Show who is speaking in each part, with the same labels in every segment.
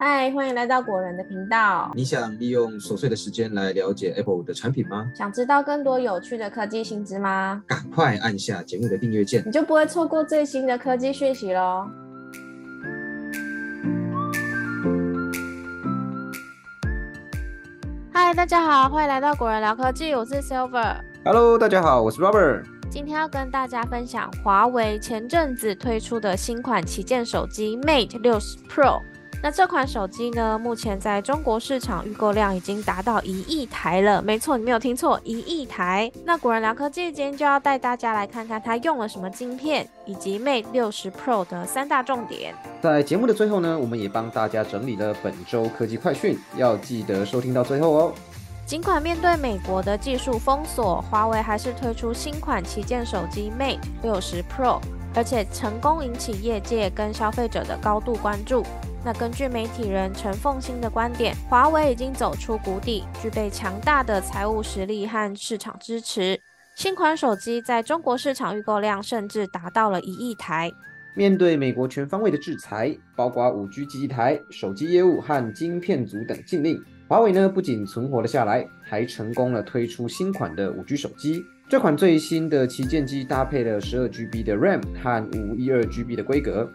Speaker 1: 嗨，欢迎来到果仁的频道。
Speaker 2: 你想利用琐碎的时间来了解 Apple 的产品吗？
Speaker 1: 想知道更多有趣的科技新知吗？
Speaker 2: 赶快按下节目的订阅键，
Speaker 1: 你就不会错过最新的科技讯息喽。嗨，大家好，欢迎来到果仁聊科技，我是 Silver。
Speaker 2: Hello，大家好，我是 Robert。
Speaker 1: 今天要跟大家分享华为前阵子推出的新款旗舰手机 Mate 60 Pro。那这款手机呢，目前在中国市场预购量已经达到一亿台了。没错，你没有听错，一亿台。那果然聊科技今天就要带大家来看看它用了什么晶片，以及 Mate 60 Pro 的三大重点。
Speaker 3: 在节目的最后呢，我们也帮大家整理了本周科技快讯，要记得收听到最后哦。
Speaker 1: 尽管面对美国的技术封锁，华为还是推出新款旗舰手机 Mate 60 Pro，而且成功引起业界跟消费者的高度关注。那根据媒体人陈凤新的观点，华为已经走出谷底，具备强大的财务实力和市场支持。新款手机在中国市场预购量甚至达到了一亿台。
Speaker 3: 面对美国全方位的制裁，包括五 G 基地台、手机业务和晶片组等禁令，华为呢不仅存活了下来，还成功了推出新款的五 G 手机。这款最新的旗舰机搭配了十二 GB 的 RAM 和五一二 GB 的规格。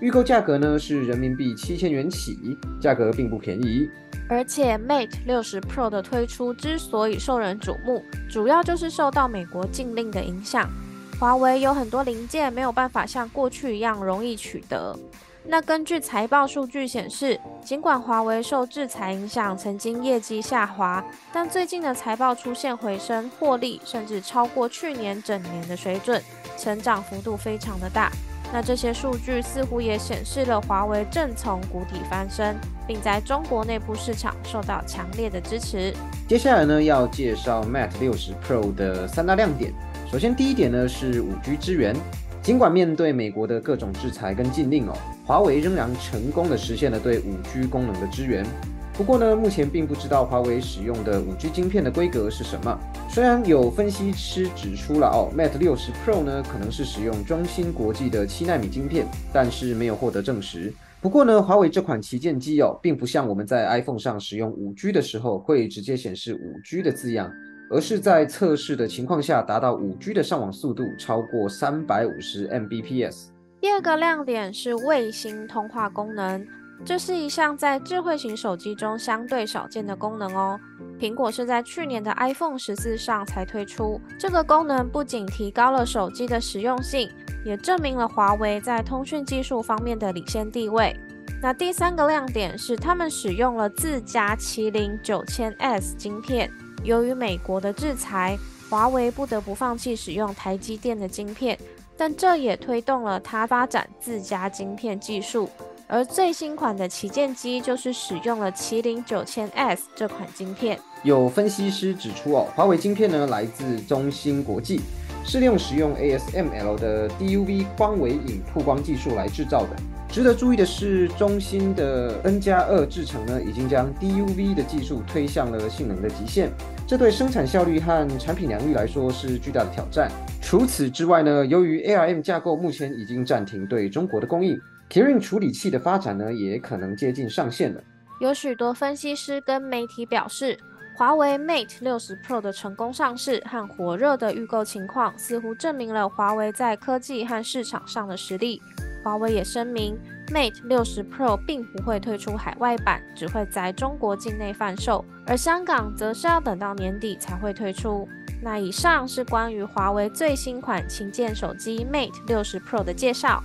Speaker 3: 预购价格呢是人民币七千元起，价格并不便宜。
Speaker 1: 而且 Mate 60 Pro 的推出之所以受人瞩目，主要就是受到美国禁令的影响。华为有很多零件没有办法像过去一样容易取得。那根据财报数据显示，尽管华为受制裁影响，曾经业绩下滑，但最近的财报出现回升，获利甚至超过去年整年的水准，成长幅度非常的大。那这些数据似乎也显示了华为正从谷底翻身，并在中国内部市场受到强烈的支持。
Speaker 3: 接下来呢，要介绍 Mate 60 Pro 的三大亮点。首先，第一点呢是 5G 支援。尽管面对美国的各种制裁跟禁令哦，华为仍然成功的实现了对 5G 功能的支援。不过呢，目前并不知道华为使用的 5G 晶片的规格是什么。虽然有分析师指出了哦，Mate 60 Pro 呢可能是使用中芯国际的七纳米晶片，但是没有获得证实。不过呢，华为这款旗舰机哦，并不像我们在 iPhone 上使用 5G 的时候会直接显示 5G 的字样。而是在测试的情况下，达到 5G 的上网速度超过350 Mbps。
Speaker 1: 第二个亮点是卫星通话功能，这是一项在智慧型手机中相对少见的功能哦。苹果是在去年的 iPhone 十四上才推出这个功能，不仅提高了手机的实用性，也证明了华为在通讯技术方面的领先地位。那第三个亮点是，他们使用了自家麒麟九千 S 晶片。由于美国的制裁，华为不得不放弃使用台积电的晶片，但这也推动了它发展自家晶片技术。而最新款的旗舰机就是使用了麒麟九千 S 这款晶片。
Speaker 3: 有分析师指出哦，华为晶片呢来自中芯国际，是利用使用 ASML 的 DUV 光微影曝光技术来制造的。值得注意的是，中芯的 N 加二制程呢，已经将 DUV 的技术推向了性能的极限，这对生产效率和产品良率来说是巨大的挑战。除此之外呢，由于 ARM 架构目前已经暂停对中国的供应，Kirin 处理器的发展呢，也可能接近上限了。
Speaker 1: 有许多分析师跟媒体表示，华为 Mate 60 Pro 的成功上市和火热的预购情况，似乎证明了华为在科技和市场上的实力。华为也声明，Mate 60 Pro 并不会推出海外版，只会在中国境内贩售，而香港则是要等到年底才会推出。那以上是关于华为最新款旗舰手机 Mate 60 Pro 的介绍。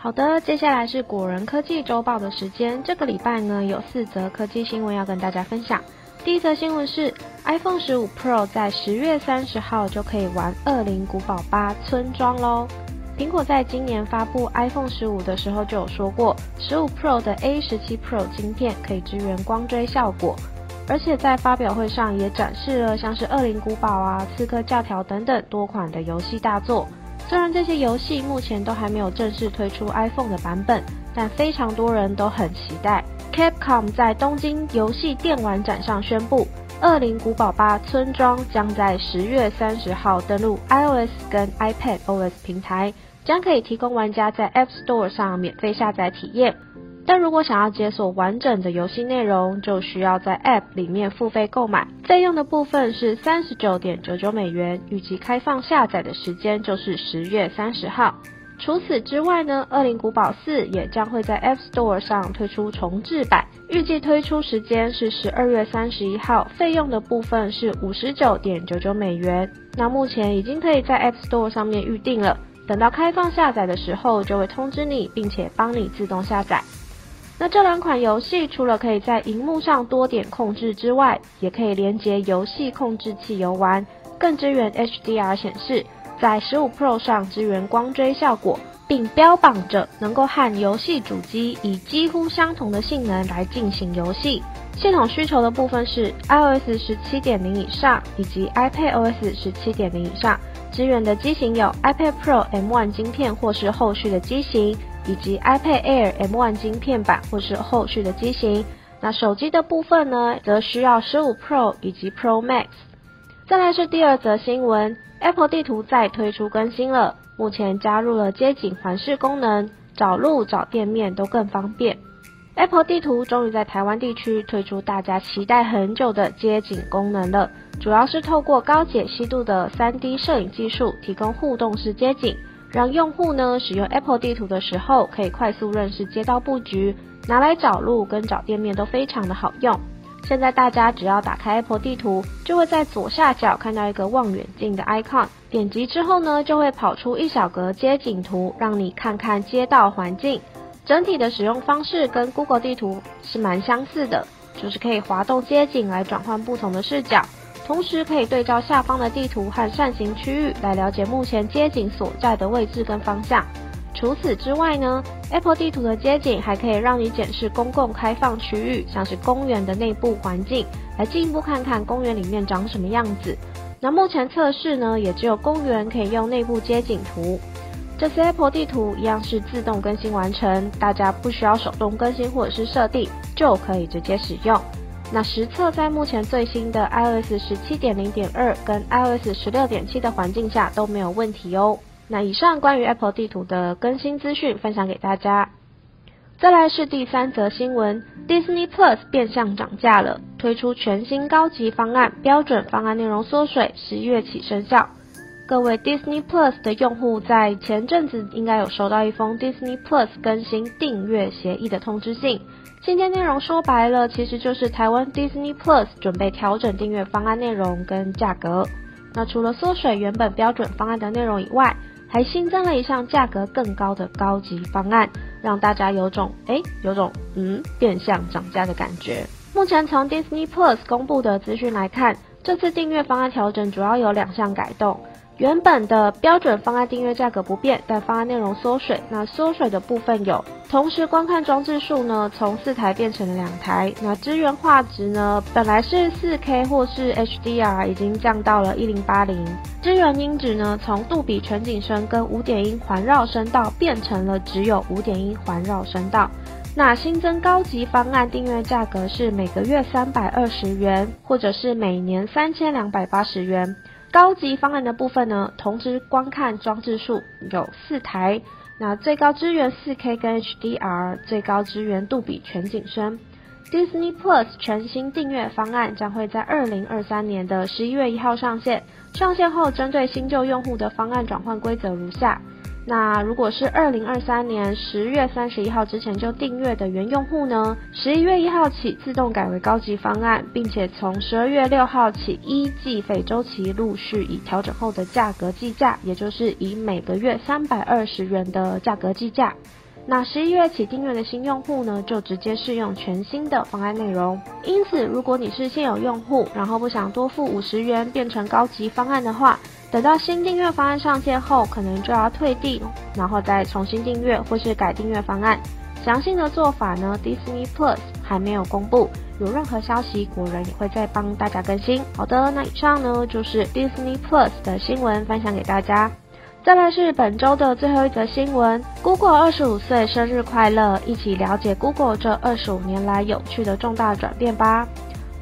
Speaker 1: 好的，接下来是果仁科技周报的时间。这个礼拜呢，有四则科技新闻要跟大家分享。第一则新闻是 iPhone 十五 Pro 在十月三十号就可以玩《恶灵古堡八村庄》喽。苹果在今年发布 iPhone 十五的时候就有说过，十五 Pro 的 A 十七 Pro 晶片可以支援光追效果，而且在发表会上也展示了像是《恶灵古堡》啊、《刺客教条》等等多款的游戏大作。虽然这些游戏目前都还没有正式推出 iPhone 的版本，但非常多人都很期待。Capcom 在东京游戏电玩展上宣布恶灵古堡八村庄将在十月三十号登陆 iOS 跟 iPad OS 平台，将可以提供玩家在 App Store 上免费下载体验。但如果想要解锁完整的游戏内容，就需要在 App 里面付费购买，费用的部分是三十九点九九美元，预计开放下载的时间就是十月三十号。除此之外呢，《恶灵古堡四》也将会在 App Store 上推出重置版，预计推出时间是十二月三十一号，费用的部分是五十九点九九美元。那目前已经可以在 App Store 上面预定了，等到开放下载的时候就会通知你，并且帮你自动下载。那这两款游戏除了可以在荧幕上多点控制之外，也可以连接游戏控制器游玩，更支援 HDR 显示。在十五 Pro 上支援光追效果，并标榜着能够和游戏主机以几乎相同的性能来进行游戏。系统需求的部分是 iOS 十七点零以上，以及 iPadOS 十七点零以上。支援的机型有 iPad Pro M1 晶片或是后续的机型，以及 iPad Air M1 晶片版或是后续的机型。那手机的部分呢，则需要十五 Pro 以及 Pro Max。再来是第二则新闻。Apple 地图再推出更新了，目前加入了街景环视功能，找路找店面都更方便。Apple 地图终于在台湾地区推出大家期待很久的街景功能了，主要是透过高解析度的 3D 摄影技术，提供互动式街景，让用户呢使用 Apple 地图的时候，可以快速认识街道布局，拿来找路跟找店面都非常的好用。现在大家只要打开 Apple 地图，就会在左下角看到一个望远镜的 icon，点击之后呢，就会跑出一小格街景图，让你看看街道环境。整体的使用方式跟 Google 地图是蛮相似的，就是可以滑动街景来转换不同的视角，同时可以对照下方的地图和扇形区域来了解目前街景所在的位置跟方向。除此之外呢，Apple 地图的街景还可以让你检视公共开放区域，像是公园的内部环境，来进一步看看公园里面长什么样子。那目前测试呢，也只有公园可以用内部街景图。这些 Apple 地图一样是自动更新完成，大家不需要手动更新或者是设定，就可以直接使用。那实测在目前最新的 iOS 十七点零点二跟 iOS 十六点七的环境下都没有问题哦。那以上关于 Apple 地图的更新资讯分享给大家。再来是第三则新闻，Disney Plus 变相涨价了，推出全新高级方案，标准方案内容缩水，十一月起生效。各位 Disney Plus 的用户在前阵子应该有收到一封 Disney Plus 更新订阅协议的通知信，今天内容说白了，其实就是台湾 Disney Plus 准备调整订阅方案内容跟价格。那除了缩水原本标准方案的内容以外，还新增了一项价格更高的高级方案，让大家有种哎，有种嗯变相涨价的感觉。目前从 Disney Plus 公布的资讯来看，这次订阅方案调整主要有两项改动。原本的标准方案订阅价格不变，但方案内容缩水。那缩水的部分有，同时观看装置数呢，从四台变成了两台。那支援画质呢，本来是四 K 或是 HDR，已经降到了一零八零。支援音质呢，从杜比全景声跟五点一环绕声道变成了只有五点一环绕声道。那新增高级方案订阅价格是每个月三百二十元，或者是每年三千两百八十元。高级方案的部分呢，同时观看装置数有四台，那最高支援 4K 跟 HDR，最高支援杜比全景声。Disney Plus 全新订阅方案将会在二零二三年的十一月一号上线，上线后针对新旧用户的方案转换规则如下。那如果是二零二三年十月三十一号之前就订阅的原用户呢？十一月一号起自动改为高级方案，并且从十二月六号起一计费周期陆续以调整后的价格计价，也就是以每个月三百二十元的价格计价。那十一月起订阅的新用户呢，就直接适用全新的方案内容。因此，如果你是现有用户，然后不想多付五十元变成高级方案的话，等到新订阅方案上线后，可能就要退订，然后再重新订阅或是改订阅方案。详细的做法呢，Disney Plus 还没有公布，有任何消息，果然也会再帮大家更新。好的，那以上呢就是 Disney Plus 的新闻分享给大家。再来是本周的最后一则新闻，Google 二十五岁生日快乐！一起了解 Google 这二十五年来有趣的重大转变吧。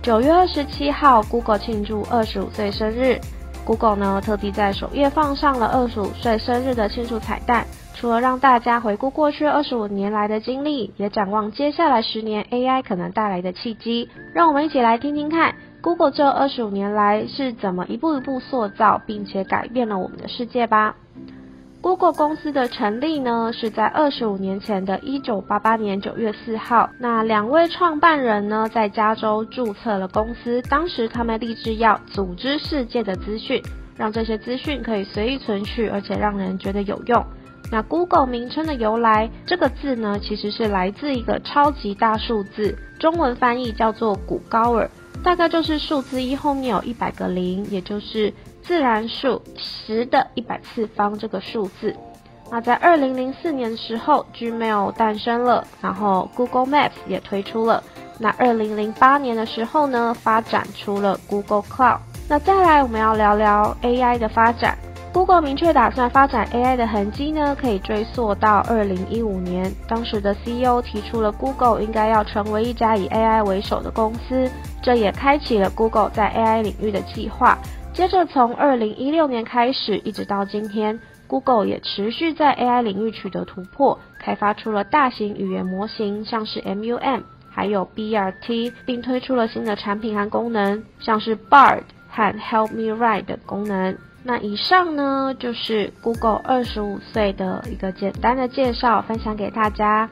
Speaker 1: 九月二十七号，Google 庆祝二十五岁生日。Google 呢特地在首页放上了二十五岁生日的庆祝彩蛋，除了让大家回顾过去二十五年来的经历，也展望接下来十年 AI 可能带来的契机。让我们一起来听听看，Google 这二十五年来是怎么一步一步塑造并且改变了我们的世界吧。Google 公司的成立呢，是在二十五年前的一九八八年九月四号。那两位创办人呢，在加州注册了公司。当时他们立志要组织世界的资讯，让这些资讯可以随意存取，而且让人觉得有用。那 Google 名称的由来，这个字呢，其实是来自一个超级大数字，中文翻译叫做古高尔，大概就是数字一后面有一百个零，也就是。自然数十的一百次方这个数字，那在二零零四年的时候，Gmail 诞生了，然后 Google Maps 也推出了。那二零零八年的时候呢，发展出了 Google Cloud。那再来我们要聊聊 AI 的发展。Google 明确打算发展 AI 的痕迹呢，可以追溯到二零一五年，当时的 CEO 提出了 Google 应该要成为一家以 AI 为首的公司，这也开启了 Google 在 AI 领域的计划。接着，从二零一六年开始，一直到今天，Google 也持续在 AI 领域取得突破，开发出了大型语言模型，像是 MUM，还有 BRT，并推出了新的产品和功能，像是 Bard 和 Help Me Write 的功能。那以上呢，就是 Google 二十五岁的一个简单的介绍，分享给大家。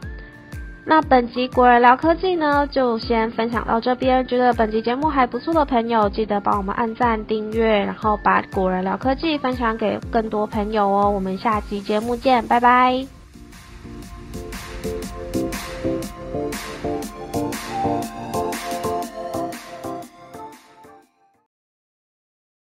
Speaker 1: 那本集果仁聊科技呢，就先分享到这边。觉得本集节目还不错的朋友，记得帮我们按赞、订阅，然后把果仁聊科技分享给更多朋友哦。我们下集节目见，拜拜。